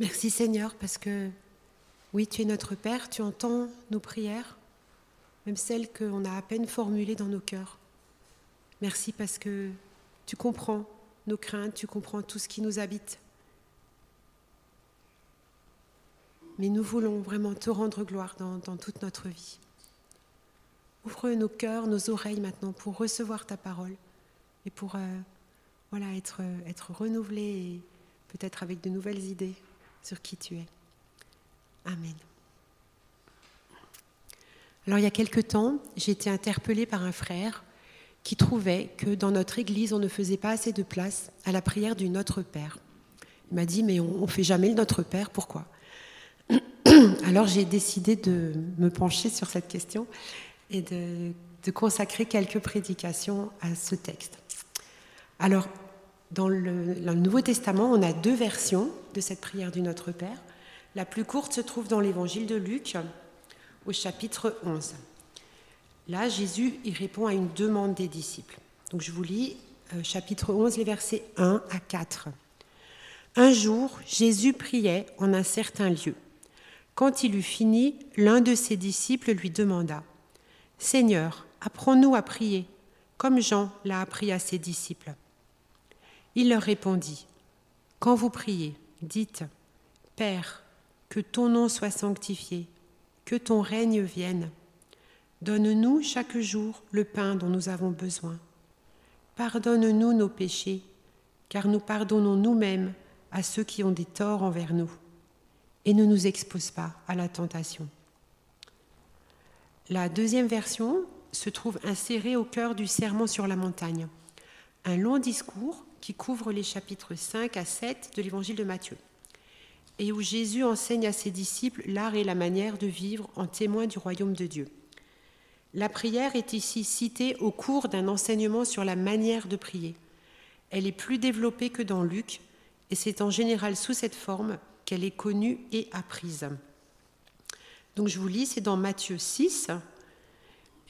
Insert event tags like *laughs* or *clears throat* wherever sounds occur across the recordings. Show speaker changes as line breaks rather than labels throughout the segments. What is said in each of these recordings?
Merci Seigneur parce que oui, tu es notre Père, tu entends nos prières, même celles qu'on a à peine formulées dans nos cœurs. Merci parce que tu comprends nos craintes, tu comprends tout ce qui nous habite. Mais nous voulons vraiment te rendre gloire dans, toute notre vie. Ouvre nos cœurs, nos oreilles maintenant pour recevoir ta parole et pour euh, voilà, être, être renouvelé et peut-être avec de nouvelles idées qui tu es. Amen. Alors il y a quelque temps, j'ai été interpellée par un frère qui trouvait que dans notre Église, on ne faisait pas assez de place à la prière du Notre Père. Il m'a dit, mais on ne fait jamais le Notre Père, pourquoi? *clears throat* Alors j'ai décidé de me pencher sur cette question et de, consacrer quelques prédications à ce texte. Alors, dans le, Nouveau Testament, on a deux versions de cette prière du Notre Père. La plus courte se trouve dans l'Évangile de Luc, au chapitre 11. Là, Jésus y répond à une demande des disciples. Donc je vous lis euh, chapitre 11, les versets 1 à 4. Un jour, Jésus priait en un certain lieu. Quand il eut fini, l'un de ses disciples lui demanda Seigneur, apprends-nous à prier, comme Jean l'a appris à ses disciples. Il leur répondit Quand vous priez, dites Père, que ton nom soit sanctifié, que ton règne vienne. Donne-nous chaque jour le pain dont nous avons besoin. Pardonne-nous nos péchés, car nous pardonnons nous-mêmes à ceux qui ont des torts envers nous et ne nous expose pas à la tentation. La deuxième version se trouve insérée au cœur du Sermon sur la montagne, un long discours qui couvre les chapitres 5 à 7 de l'évangile de Matthieu, et où Jésus enseigne à ses disciples l'art et la manière de vivre en témoin du royaume de Dieu. La prière est ici citée au cours d'un enseignement sur la manière de prier. Elle est plus développée que dans Luc, et c'est en général sous cette forme qu'elle est connue et apprise. Donc je vous lis, c'est dans Matthieu 6.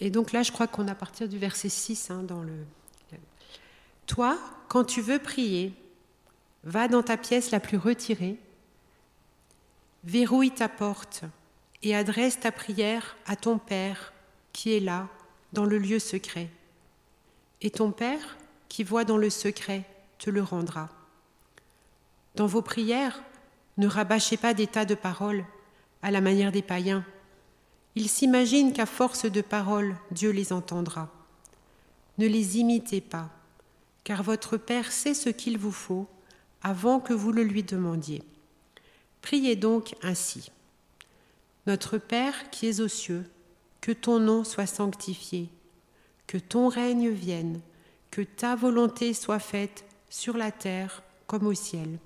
Et donc là, je crois qu'on a à partir du verset 6 hein, dans le... Toi, quand tu veux prier, va dans ta pièce la plus retirée, verrouille ta porte et adresse ta prière à ton Père qui est là, dans le lieu secret. Et ton Père, qui voit dans le secret, te le rendra. Dans vos prières, ne rabâchez pas des tas de paroles à la manière des païens. Ils s'imaginent qu'à force de paroles, Dieu les entendra. Ne les imitez pas, car votre Père sait ce qu'il vous faut avant que vous le lui demandiez. Priez donc ainsi. Notre Père qui es aux cieux, que ton nom soit sanctifié, que ton règne vienne, que ta volonté soit faite sur la terre comme au ciel.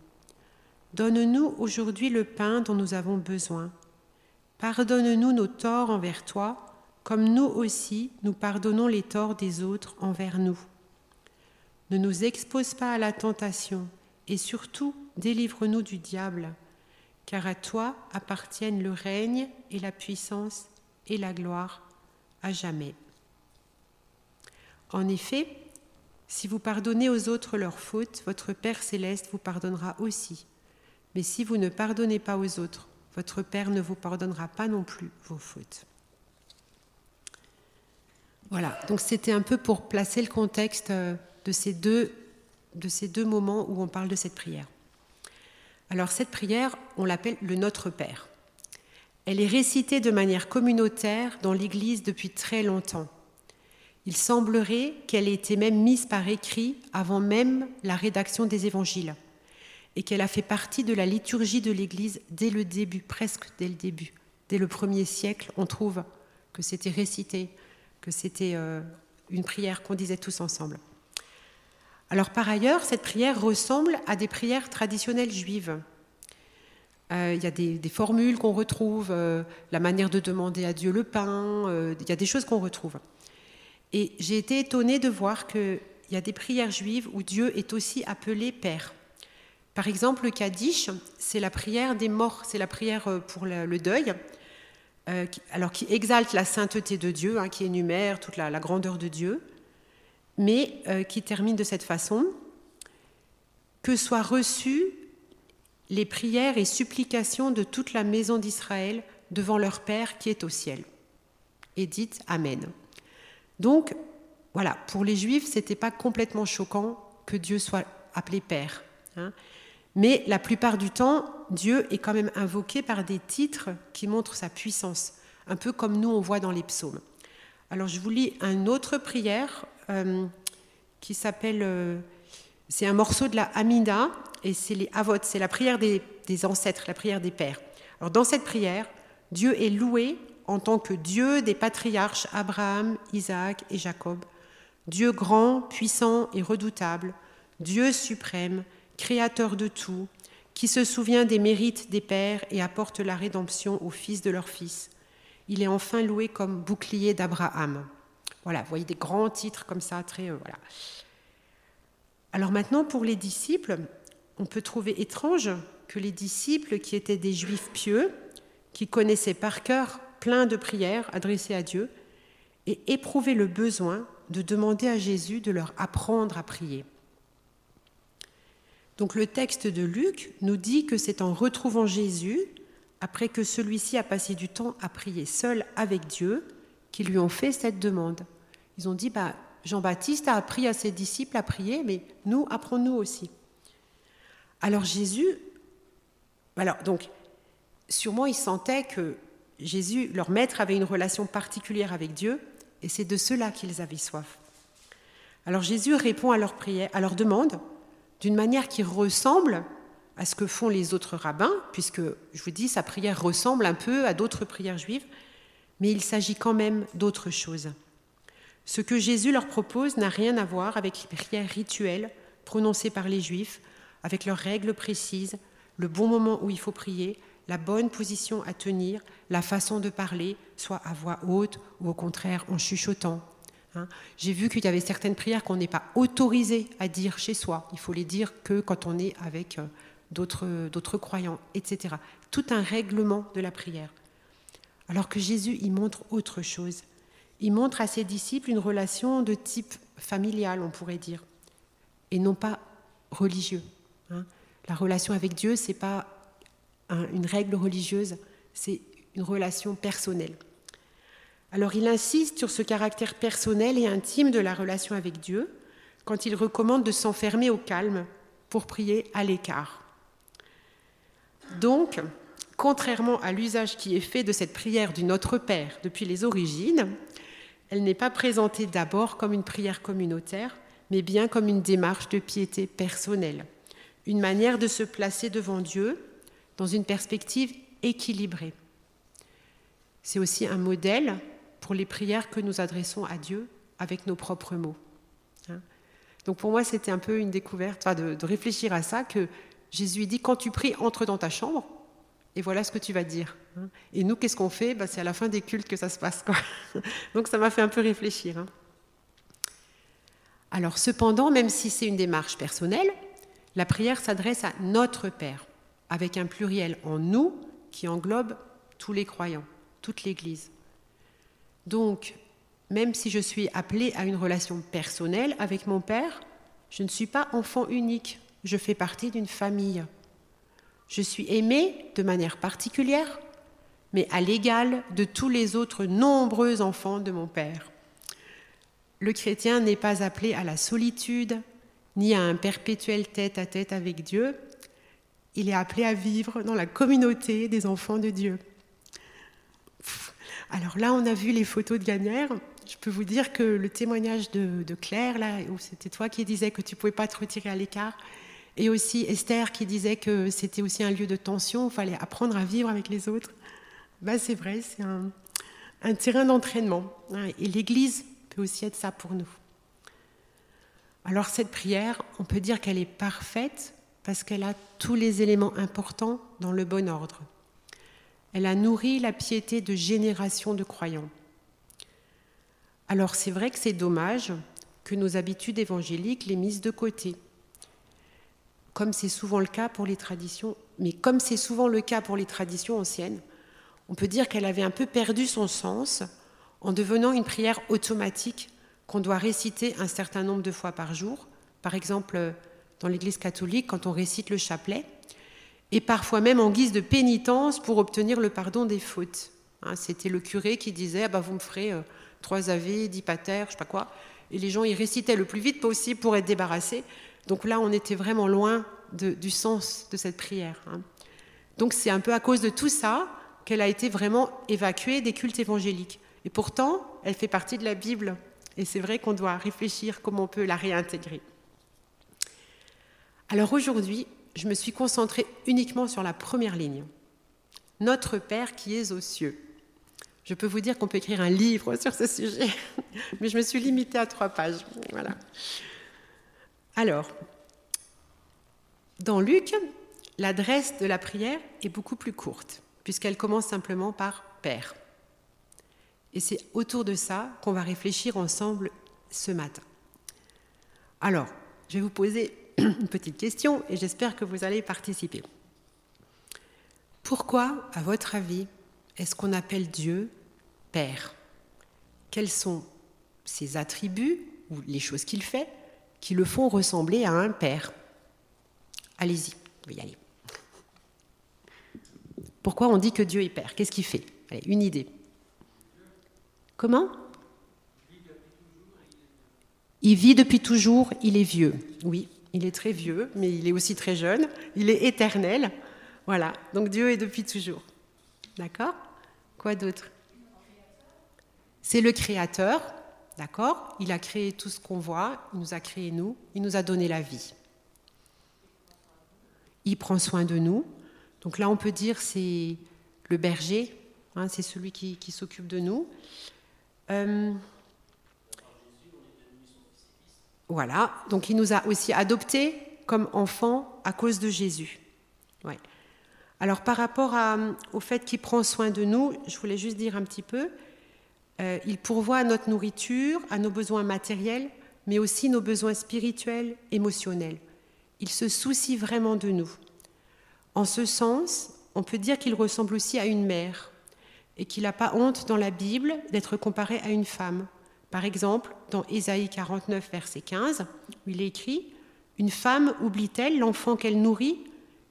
Donne-nous aujourd'hui le pain dont nous avons besoin. Pardonne-nous nos torts envers toi, comme nous aussi nous pardonnons les torts des autres envers nous. Ne nous expose pas à la tentation, et surtout délivre-nous du diable, car à toi appartiennent le règne et la puissance et la gloire à jamais. En effet, si vous pardonnez aux autres leurs fautes, votre Père céleste vous pardonnera aussi. Mais si vous ne pardonnez pas aux autres, votre Père ne vous pardonnera pas non plus vos fautes. Voilà, donc c'était un peu pour placer le contexte euh, de ces, deux, moments où on parle de cette prière. Alors cette prière, on l'appelle le Notre Père. Elle est récitée de manière communautaire dans l'Église depuis très longtemps. Il semblerait qu'elle ait été même mise par écrit avant même la rédaction des évangiles et qu'elle a fait partie de la liturgie de l'Église dès le début, presque dès le début. Dès le premier siècle, on trouve que c'était récité, que c'était euh, une prière qu'on disait tous ensemble. Alors par ailleurs, cette prière ressemble à des prières traditionnelles juives. Euh, il y a des, formules qu'on retrouve, euh, la manière de demander à Dieu le pain, il y a des choses qu'on retrouve. Et j'ai été étonnée de voir qu'il y a des prières juives où Dieu est aussi appelé Père. Par exemple, le Kaddish, c'est la prière des morts, c'est la prière euh, pour le deuil, euh, alors qui exalte la sainteté de Dieu, hein, qui énumère toute la, grandeur de Dieu, mais euh, qui termine de cette façon que soient reçues les prières et supplications de toute la maison d'Israël devant leur Père qui est au ciel. Et dites Amen. Donc, voilà, pour les Juifs, ce n'était pas complètement choquant que Dieu soit appelé Père. Hein. Mais la plupart du temps, Dieu est quand même invoqué par des titres qui montrent sa puissance, un peu comme nous on voit dans les psaumes. Alors je vous lis une autre prière qui s'appelle, euh, c'est un morceau de la Amida, et c'est les Avot, c'est la prière des, des, ancêtres, la prière des pères. Alors dans cette prière, Dieu est loué en tant que Dieu des patriarches Abraham, Isaac et Jacob, Dieu grand, puissant et redoutable, Dieu suprême, créateur de tout, qui se souvient des mérites des pères et apporte la rédemption aux fils de leurs fils. Il est enfin loué comme bouclier d'Abraham. Voilà, vous voyez des grands titres comme ça, très euh, voilà. Alors maintenant, pour les disciples, on peut trouver étrange que les disciples, qui étaient des juifs pieux, qui connaissaient par cœur plein de prières adressées à Dieu, aient éprouvé le besoin de demander à Jésus de leur apprendre à prier. Donc le texte de Luc nous dit que c'est en retrouvant Jésus, après que celui-ci a passé du temps à prier seul avec Dieu, qu'ils lui ont fait cette demande. Ils ont dit, bah, Jean-Baptiste a appris à ses disciples à prier, mais nous, apprenons-nous aussi. Alors Jésus, alors donc, sûrement ils sentaient que Jésus, leur maître, avait une relation particulière avec Dieu, et c'est de cela qu'ils avaient soif. Alors Jésus répond à leur prière, à leur demande, d'une manière qui ressemble à ce que font les autres rabbins, puisque, je vous dis, sa prière ressemble un peu à d'autres prières juives, mais il s'agit quand même d'autre chose. Ce que Jésus leur propose n'a rien à voir avec les prières rituelles prononcées par les Juifs, avec leurs règles précises, le bon moment où il faut prier, la bonne position à tenir, la façon de parler, soit à voix haute ou au contraire en chuchotant, Hein. J'ai vu qu'il y avait certaines prières qu'on n'est pas autorisé à dire chez soi. Il faut les dire que quand on est avec euh, d'autres croyants, etc. Tout un règlement de la prière. Alors que Jésus, il montre autre chose. Il montre à ses disciples une relation de type familial, on pourrait dire, et non pas religieux. Hein. La relation avec Dieu, ce n'est pas une règle religieuse, c'est une relation personnelle. Alors il insiste sur ce caractère personnel et intime de la relation avec Dieu quand il recommande de s'enfermer au calme pour prier à l'écart. Donc, contrairement à l'usage qui est fait de cette prière du Notre Père depuis les origines, elle n'est pas présentée d'abord comme une prière communautaire, mais bien comme une démarche de piété personnelle, une manière de se placer devant Dieu dans une perspective équilibrée. C'est aussi un modèle pour les prières que nous adressons à Dieu avec nos propres mots. Hein. Donc pour moi, c'était un peu une découverte, de, réfléchir à ça, que Jésus dit, quand tu pries, entre dans ta chambre, et voilà ce que tu vas dire. Et nous, qu'est-ce qu'on fait? Ben, C'est à la fin des cultes que ça se passe. *laughs* Donc ça m'a fait un peu réfléchir. Hein. Alors cependant, même si c'est une démarche personnelle, la prière s'adresse à notre Père, avec un pluriel en nous qui englobe tous les croyants, toute l'Église. Donc, même si je suis appelée à une relation personnelle avec mon père, je ne suis pas enfant unique, je fais partie d'une famille. Je suis aimée de manière particulière, mais à l'égal de tous les autres nombreux enfants de mon père. Le chrétien n'est pas appelé à la solitude, ni à un perpétuel tête-à-tête avec Dieu, il est appelé à vivre dans la communauté des enfants de Dieu. Alors là, on a vu les photos de Gagnère. Je peux vous dire que le témoignage de, Claire, là, où c'était toi qui disais que tu pouvais pas te retirer à l'écart, et aussi Esther qui disait que c'était aussi un lieu de tension, il fallait apprendre à vivre avec les autres. Ben, c'est vrai, c'est un, terrain d'entraînement. Hein, et l'Église peut aussi être ça pour nous. Alors cette prière, on peut dire qu'elle est parfaite parce qu'elle a tous les éléments importants dans le bon ordre. Elle a nourri la piété de générations de croyants. Alors c'est vrai que c'est dommage que nos habitudes évangéliques les misent de côté, comme c'est souvent le cas pour les traditions, mais comme c'est souvent le cas pour les traditions anciennes, on peut dire qu'elle avait un peu perdu son sens en devenant une prière automatique qu'on doit réciter un certain nombre de fois par jour. Par exemple, dans l'Église catholique, quand on récite le chapelet, et parfois même en guise de pénitence pour obtenir le pardon des fautes. Hein, c'était le curé qui disait ah bah, Vous me ferez euh, trois ave, dix pater, je sais pas quoi. Et les gens, ils récitaient le plus vite possible pour être débarrassés. Donc là, on était vraiment loin du sens de cette prière. Hein. Donc c'est un peu à cause de tout ça qu'elle a été vraiment évacuée des cultes évangéliques. Et pourtant, elle fait partie de la Bible. Et c'est vrai qu'on doit réfléchir comment on peut la réintégrer. Alors aujourd'hui, je me suis concentrée uniquement sur la première ligne. Notre Père qui es aux cieux. Je peux vous dire qu'on peut écrire un livre sur ce sujet, *laughs* mais je me suis limitée à trois pages. Voilà. Alors, dans Luc, l'adresse de la prière est beaucoup plus courte, puisqu'elle commence simplement par Père. Et c'est autour de ça qu'on va réfléchir ensemble ce matin. Alors, je vais vous poser *clears throat* une petite question et j'espère que vous allez participer. Pourquoi, à votre avis, est-ce qu'on appelle Dieu Père? Quels sont ses attributs ou les choses qu'il fait? Qui le font ressembler à un Père Allez-y, vous pouvez y. Pourquoi on dit que Dieu est Père? Qu'est-ce qu'il fait? Une idée. Comment? Il vit depuis toujours, il est vieux. Oui, il est très vieux, mais il est aussi très jeune. Il est éternel. Voilà, donc Dieu est depuis toujours. D'accord? Quoi d'autre? C'est le Créateur, d'accord? Il a créé tout ce qu'on voit, il nous a créé nous, il nous a donné la vie. Il prend soin de nous. Donc là, on peut dire c'est le berger, hein, c'est celui qui, s'occupe de nous. Euh, voilà, donc il nous a aussi adoptés comme enfants à cause de Jésus. Alors par rapport au fait qu'il prend soin de nous, je voulais juste dire un petit peu, euh, il pourvoit à notre nourriture, à nos besoins matériels, mais aussi nos besoins spirituels, émotionnels. Il se soucie vraiment de nous. En ce sens, on peut dire qu'il ressemble aussi à une mère et qu'il n'a pas honte dans la Bible d'être comparé à une femme. Par exemple, dans Ésaïe 49, verset 15, où il est écrit Une femme oublie-t-elle l'enfant qu'elle nourrit?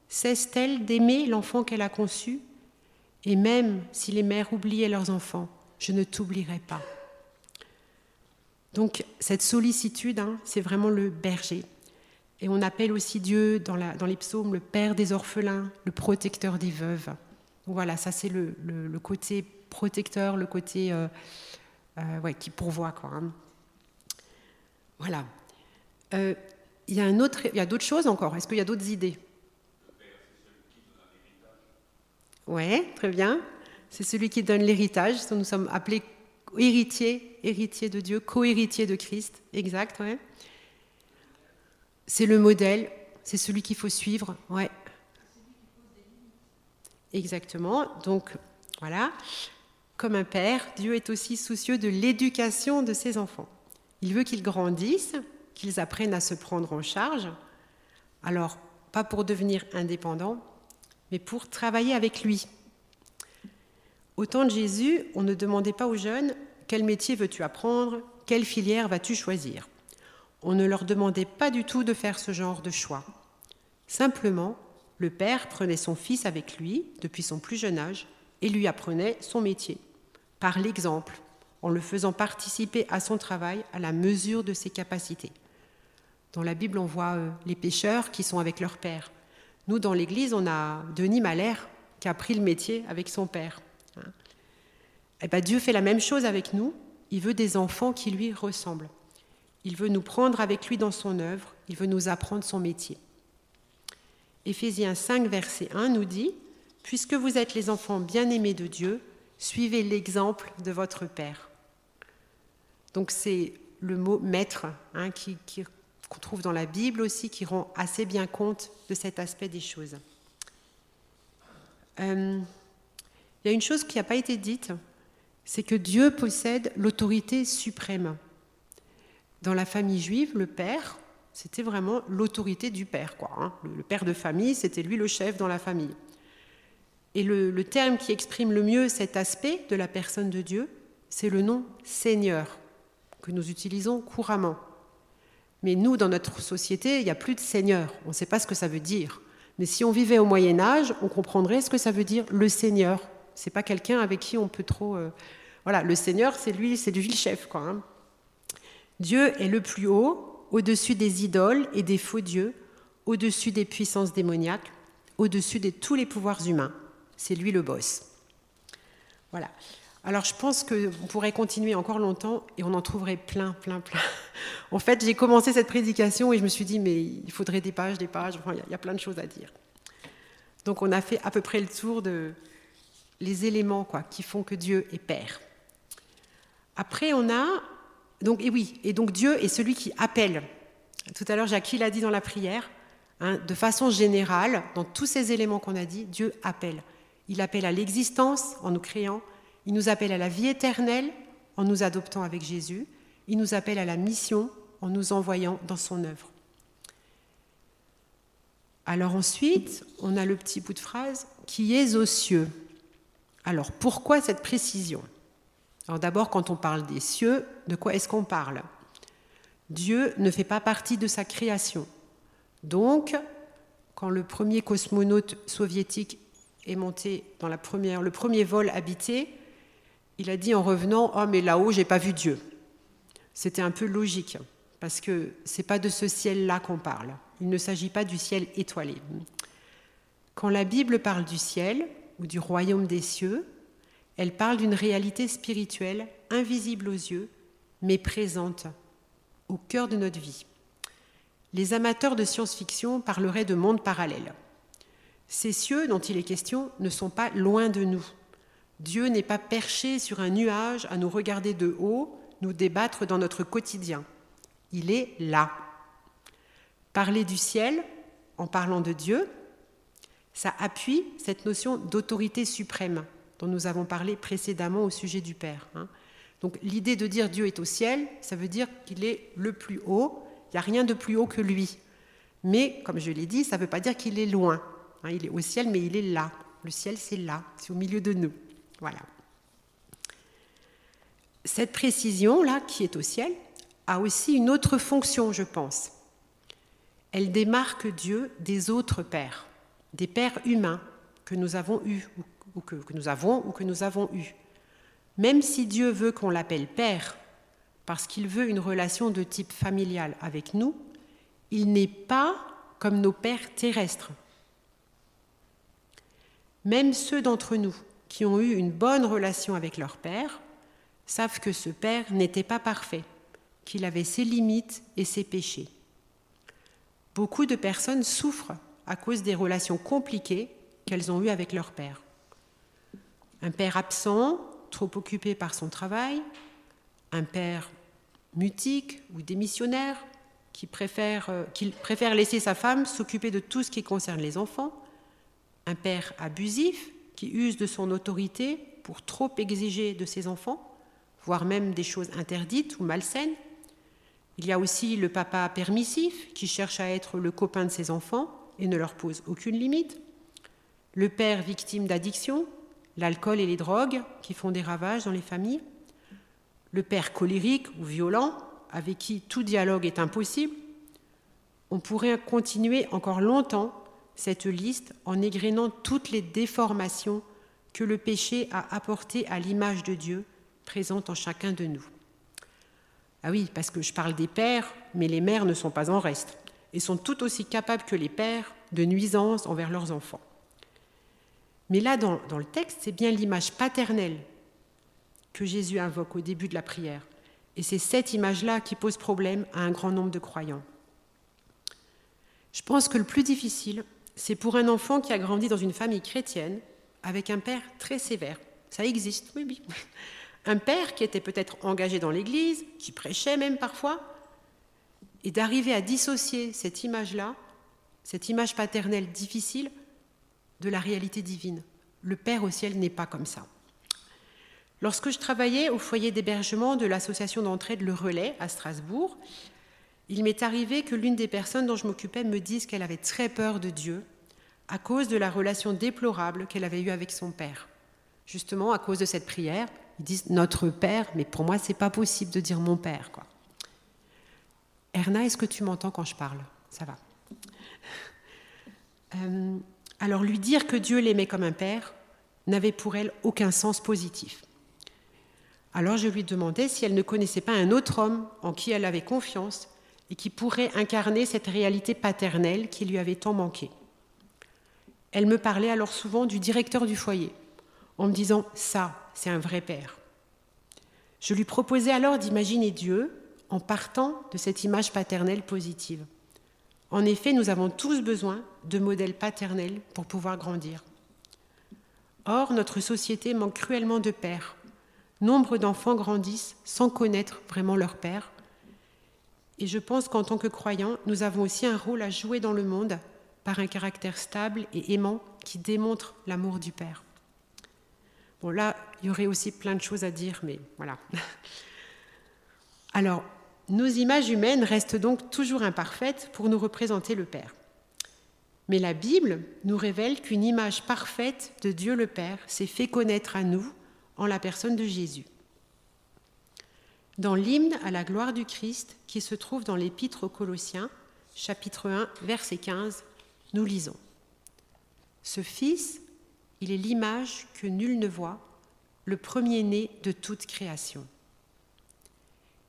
Cesse-t-elle d'aimer l'enfant qu'elle a conçu? Et même si les mères oubliaient leurs enfants, je ne t'oublierai pas. Donc cette sollicitude, hein, c'est vraiment le berger. Et on appelle aussi Dieu dans, les psaumes le Père des orphelins, le protecteur des veuves. voilà, ça c'est le, côté protecteur, le côté euh, euh, qui pourvoit. Hein. Voilà. Euh, il y a, a d'autres choses encore. Est-ce qu'il y a d'autres idées? Oui, très bien. C'est celui qui donne l'héritage. Nous sommes appelés héritiers, héritiers de Dieu, co-héritiers de Christ. Exact, ouais. C'est le modèle, c'est celui qu'il faut suivre, ouais. Exactement. Donc, voilà. Comme un père, Dieu est aussi soucieux de l'éducation de ses enfants. Il veut qu'ils grandissent, qu'ils apprennent à se prendre en charge. Alors, pas pour devenir indépendants, mais pour travailler avec lui. Au temps de Jésus, on ne demandait pas aux jeunes quel métier veux-tu apprendre, quelle filière vas-tu choisir. On ne leur demandait pas du tout de faire ce genre de choix. Simplement, le père prenait son fils avec lui depuis son plus jeune âge et lui apprenait son métier par l'exemple, en le faisant participer à son travail à la mesure de ses capacités. Dans la Bible, on voit euh, les pêcheurs qui sont avec leur père. Nous, dans l'Église, on a Denis Malher qui a pris le métier avec son père. Eh ben, Dieu fait la même chose avec nous. Il veut des enfants qui lui ressemblent. Il veut nous prendre avec lui dans son œuvre. Il veut nous apprendre son métier. Éphésiens 5, verset 1 nous dit Puisque vous êtes les enfants bien-aimés de Dieu, Suivez l'exemple de votre Père. Donc c'est le mot maître hein, qu'on trouve dans la Bible aussi, qui rend assez bien compte de cet aspect des choses. Euh, il y a une chose qui n'a pas été dite, c'est que Dieu possède l'autorité suprême. Dans la famille juive, le père, c'était vraiment l'autorité du père. Quoi, hein. le père de famille, c'était lui le chef dans la famille. Et le, terme qui exprime le mieux cet aspect de la personne de Dieu, c'est le nom Seigneur, que nous utilisons couramment. Mais nous, dans notre société, il n'y a plus de Seigneur. On ne sait pas ce que ça veut dire. Mais si on vivait au Moyen Âge, on comprendrait ce que ça veut dire le Seigneur. C'est pas quelqu'un avec qui on peut trop. Euh, voilà, le Seigneur, c'est lui, c'est lui le chef. Dieu est le plus haut, au-dessus des idoles et des faux dieux, au-dessus des puissances démoniaques, au-dessus de tous les pouvoirs humains. C'est lui le boss. Voilà. Alors je pense qu'on pourrait continuer encore longtemps et on en trouverait plein, plein, plein. *laughs* En fait, j'ai commencé cette prédication et je me suis dit, mais il faudrait des pages, des pages, enfin, il y, a plein de choses à dire. Donc on a fait à peu près le tour de les éléments qui font que Dieu est Père. Après, on a, donc, et oui, et donc Dieu est celui qui appelle. Tout à l'heure, Jackie l'a dit dans la prière, hein, de façon générale, dans tous ces éléments qu'on a dit, Dieu appelle. Il appelle à l'existence en nous créant, il nous appelle à la vie éternelle en nous adoptant avec Jésus. Il nous appelle à la mission en nous envoyant dans son œuvre. Alors ensuite, on a le petit bout de phrase qui est aux cieux. Alors pourquoi cette précision? Alors d'abord, quand on parle des cieux, de quoi est-ce qu'on parle? Dieu ne fait pas partie de sa création. Donc, quand le premier cosmonaute soviétique est monté dans la première, le premier vol habité, il a dit en revenant Oh, mais là-haut, j'ai pas vu Dieu. C'était un peu logique, parce que c'est pas de ce ciel-là qu'on parle. Il ne s'agit pas du ciel étoilé. Quand la Bible parle du ciel ou du royaume des cieux, elle parle d'une réalité spirituelle invisible aux yeux, mais présente au cœur de notre vie. Les amateurs de science-fiction parleraient de mondes parallèles. Ces cieux dont il est question ne sont pas loin de nous. Dieu n'est pas perché sur un nuage à nous regarder de haut, nous débattre dans notre quotidien. Il est là. Parler du ciel en parlant de Dieu, ça appuie cette notion d'autorité suprême dont nous avons parlé précédemment au sujet du Père. Hein. Donc l'idée de dire Dieu est au ciel, ça veut dire qu'il est le plus haut, il n'y a rien de plus haut que lui. Mais, comme je l'ai dit, ça ne veut pas dire qu'il est loin. Hein. il est au ciel, mais il est là. Le ciel, c'est là, c'est au milieu de nous. Voilà. Cette précision-là, qui est au ciel, a aussi une autre fonction, je pense. Elle démarque Dieu des autres pères, des pères humains que nous avons eus que, que nous avons ou que nous avons eus. Même si Dieu veut qu'on l'appelle père, parce qu'il veut une relation de type familial avec nous, il n'est pas comme nos pères terrestres. Même ceux d'entre nous qui ont eu une bonne relation avec leur père savent que ce père n'était pas parfait, qu'il avait ses limites et ses péchés. Beaucoup de personnes souffrent à cause des relations compliquées qu'elles ont eues avec leur père. Un père absent, trop occupé par son travail, un père mutique ou démissionnaire qui préfère, euh, préfère laisser sa femme s'occuper de tout ce qui concerne les enfants, un père abusif qui use de son autorité pour trop exiger de ses enfants, voire même des choses interdites ou malsaines. Il y a aussi le papa permissif qui cherche à être le copain de ses enfants et ne leur pose aucune limite. Le père victime d'addiction, l'alcool et les drogues qui font des ravages dans les familles. Le père colérique ou violent avec qui tout dialogue est impossible. On pourrait continuer encore longtemps cette liste en égrénant toutes les déformations que le péché a apportées à l'image de Dieu présente en chacun de nous. Ah oui, parce que je parle des pères, mais les mères ne sont pas en reste et sont tout aussi capables que les pères de nuisances envers leurs enfants. Mais là, dans, le texte, c'est bien l'image paternelle que Jésus invoque au début de la prière. Et c'est cette image-là qui pose problème à un grand nombre de croyants. Je pense que le plus difficile, c'est pour un enfant qui a grandi dans une famille chrétienne avec un père très sévère. Ça existe, oui, oui. *laughs* Un père qui était peut-être engagé dans l'Église, qui prêchait même parfois, et d'arriver à dissocier cette image-là, cette image paternelle difficile, de la réalité divine. Le Père au ciel n'est pas comme ça. Lorsque je travaillais au foyer d'hébergement de l'association d'entraide Le Relais à Strasbourg, il m'est arrivé que l'une des personnes dont je m'occupais me dise qu'elle avait très peur de Dieu à cause de la relation déplorable qu'elle avait eue avec son père. Justement, à cause de cette prière, ils disent notre père, mais pour moi, c'est pas possible de dire mon père. Quoi. Erna, est-ce que tu m'entends quand je parle? Ça va. Euh, alors lui dire que Dieu l'aimait comme un père n'avait pour elle aucun sens positif. Alors je lui demandais si elle ne connaissait pas un autre homme en qui elle avait confiance et qui pourrait incarner cette réalité paternelle qui lui avait tant manqué. Elle me parlait alors souvent du directeur du foyer, en me disant ⁇ ça, c'est un vrai père ⁇ Je lui proposais alors d'imaginer Dieu en partant de cette image paternelle positive. En effet, nous avons tous besoin de modèles paternels pour pouvoir grandir. Or, notre société manque cruellement de pères. Nombre d'enfants grandissent sans connaître vraiment leur père. Et je pense qu'en tant que croyants, nous avons aussi un rôle à jouer dans le monde par un caractère stable et aimant qui démontre l'amour du Père. Bon, là, il y aurait aussi plein de choses à dire, mais voilà. *laughs* Alors, nos images humaines restent donc toujours imparfaites pour nous représenter le Père. Mais la Bible nous révèle qu'une image parfaite de Dieu le Père s'est fait connaître à nous en la personne de Jésus. Dans l'hymne à la gloire du Christ qui se trouve dans l'Épître aux Colossiens, chapitre 1, verset 15, nous lisons. Ce Fils, il est l'image que nul ne voit, le premier-né de toute création.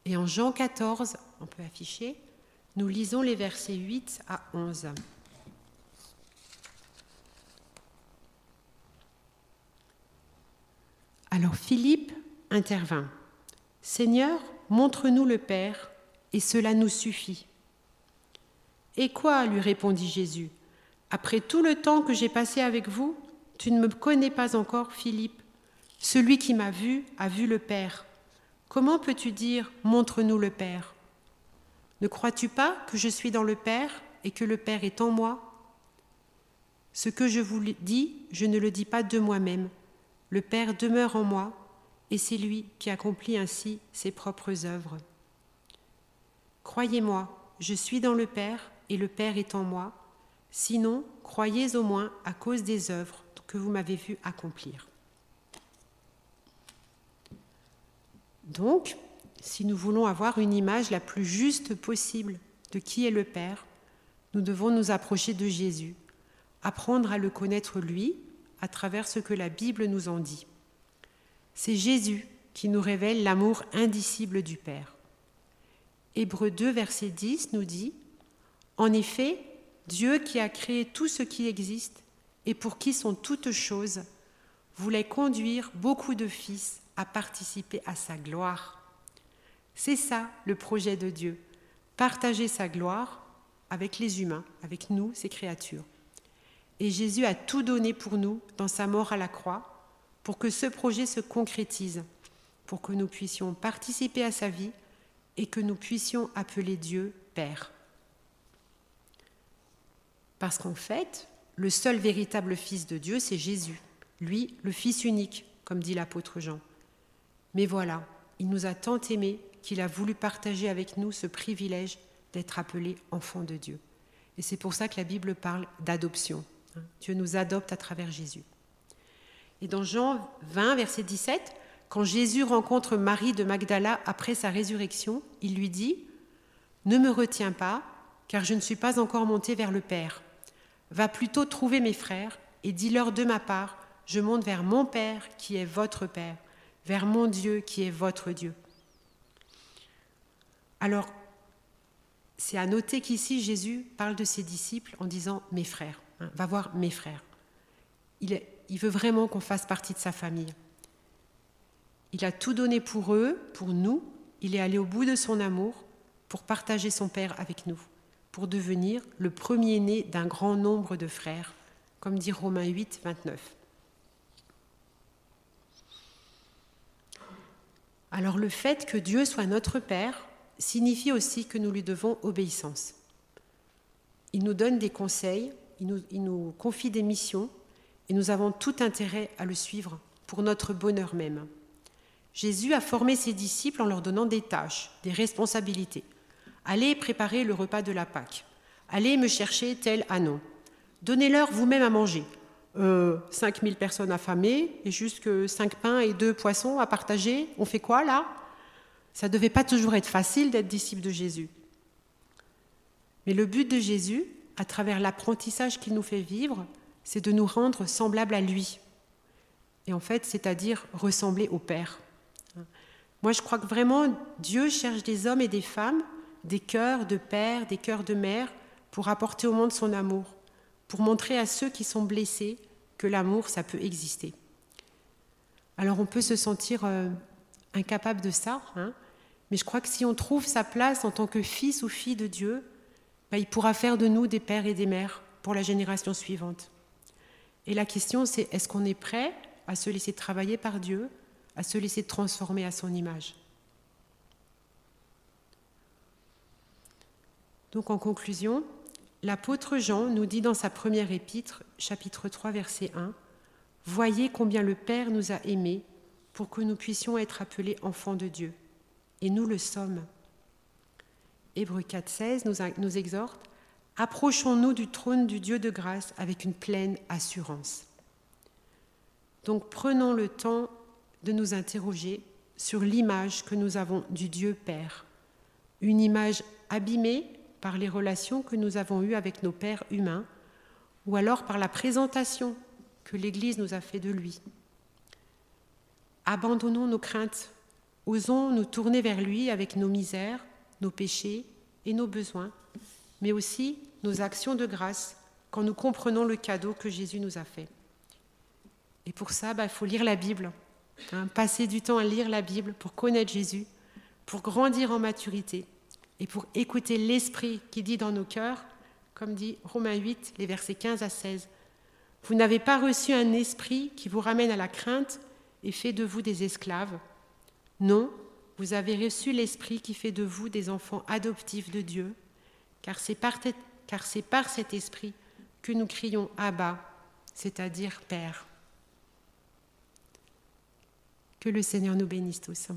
Et en Jean 14, on peut afficher, nous lisons les versets 8 à 11. Alors Philippe intervint. Seigneur, montre-nous le Père, et cela nous suffit. Et quoi lui répondit Jésus. Après tout le temps que j'ai passé avec vous, tu ne me connais pas encore, Philippe. Celui qui m'a vu a vu le Père. Comment peux-tu dire Montre-nous le Père? Ne crois-tu pas que je suis dans le Père et que le Père est en moi? Ce que je vous dis, je ne le dis pas de moi-même. Le Père demeure en moi et c'est lui qui accomplit ainsi ses propres œuvres. Croyez-moi, je suis dans le Père et le Père est en moi. Sinon, croyez au moins à cause des œuvres que vous m'avez vu accomplir. Donc, si nous voulons avoir une image la plus juste possible de qui est le Père, nous devons nous approcher de Jésus, apprendre à le connaître lui à travers ce que la Bible nous en dit. C'est Jésus qui nous révèle l'amour indicible du Père. Hébreu 2, verset 10 nous dit, En effet, Dieu qui a créé tout ce qui existe et pour qui sont toutes choses, voulait conduire beaucoup de fils à participer à sa gloire. C'est ça le projet de Dieu, partager sa gloire avec les humains, avec nous, ses créatures. Et Jésus a tout donné pour nous dans sa mort à la croix, pour que ce projet se concrétise, pour que nous puissions participer à sa vie et que nous puissions appeler Dieu Père. Parce qu'en fait, le seul véritable Fils de Dieu, c'est Jésus, lui, le Fils unique, comme dit l'apôtre Jean. Mais voilà, il nous a tant aimés qu'il a voulu partager avec nous ce privilège d'être appelés enfants de Dieu. Et c'est pour ça que la Bible parle d'adoption. Hein. Dieu nous adopte à travers Jésus. Et dans Jean 20, verset 17, quand Jésus rencontre Marie de Magdala après sa résurrection, il lui dit, Ne me retiens pas, car je ne suis pas encore monté vers le Père. Va plutôt trouver mes frères et dis-leur de ma part, je monte vers mon Père qui est votre Père vers mon Dieu qui est votre Dieu. Alors, c'est à noter qu'ici Jésus parle de ses disciples en disant mes frères, hein, va voir mes frères. Il, il veut vraiment qu'on fasse partie de sa famille. Il a tout donné pour eux, pour nous. Il est allé au bout de son amour pour partager son Père avec nous, pour devenir le premier-né d'un grand nombre de frères, comme dit Romains 8, 29. Alors le fait que Dieu soit notre Père signifie aussi que nous lui devons obéissance. Il nous donne des conseils, il nous, confie des missions, et nous avons tout intérêt à le suivre pour notre bonheur même. Jésus a formé ses disciples en leur donnant des tâches, des responsabilités. Allez préparer le repas de la Pâque. Allez me chercher tel anon. Donnez-leur vous-même à manger euh, 5000 personnes affamées et juste que 5 pains et 2 poissons à partager. On fait quoi là? Ça ne devait pas toujours être facile d'être disciple de Jésus. Mais le but de Jésus, à travers l'apprentissage qu'il nous fait vivre, c'est de nous rendre semblables à lui. Et en fait, c'est-à-dire ressembler au Père. Moi, je crois que vraiment, Dieu cherche des hommes et des femmes, des cœurs de père, des cœurs de mère, pour apporter au monde son amour, pour montrer à ceux qui sont blessés que l'amour, ça peut exister. Alors on peut se sentir euh, incapable de ça, hein, mais je crois que si on trouve sa place en tant que fils ou fille de Dieu, bah, il pourra faire de nous des pères et des mères pour la génération suivante. Et la question, c'est est-ce qu'on est prêt à se laisser travailler par Dieu, à se laisser transformer à son image? Donc en conclusion, l'apôtre Jean nous dit dans sa première épître, chapitre 3, verset 1, Voyez combien le Père nous a aimés pour que nous puissions être appelés enfants de Dieu. Et nous le sommes. Hébreu 4.16 nous, nous exhorte Approchons-nous du trône du Dieu de grâce avec une pleine assurance. Donc prenons le temps de nous interroger sur l'image que nous avons du Dieu Père, une image abîmée par les relations que nous avons eues avec nos pères humains, ou alors par la présentation que l'Église nous a fait de lui. Abandonnons nos craintes, osons nous tourner vers lui avec nos misères, nos péchés et nos besoins, mais aussi nos actions de grâce quand nous comprenons le cadeau que Jésus nous a fait. Et pour ça, bah, il faut lire la Bible, hein, passer du temps à lire la Bible pour connaître Jésus, pour grandir en maturité et pour écouter l'Esprit qui dit dans nos cœurs, comme dit Romains 8, les versets 15 à 16, Vous n'avez pas reçu un esprit qui vous ramène à la crainte et fait de vous des esclaves. Non, vous avez reçu l'Esprit qui fait de vous des enfants adoptifs de Dieu, car c'est par, car c'est par cet Esprit que nous crions Abba, c'est-à-dire Père. Que le Seigneur nous bénisse tous.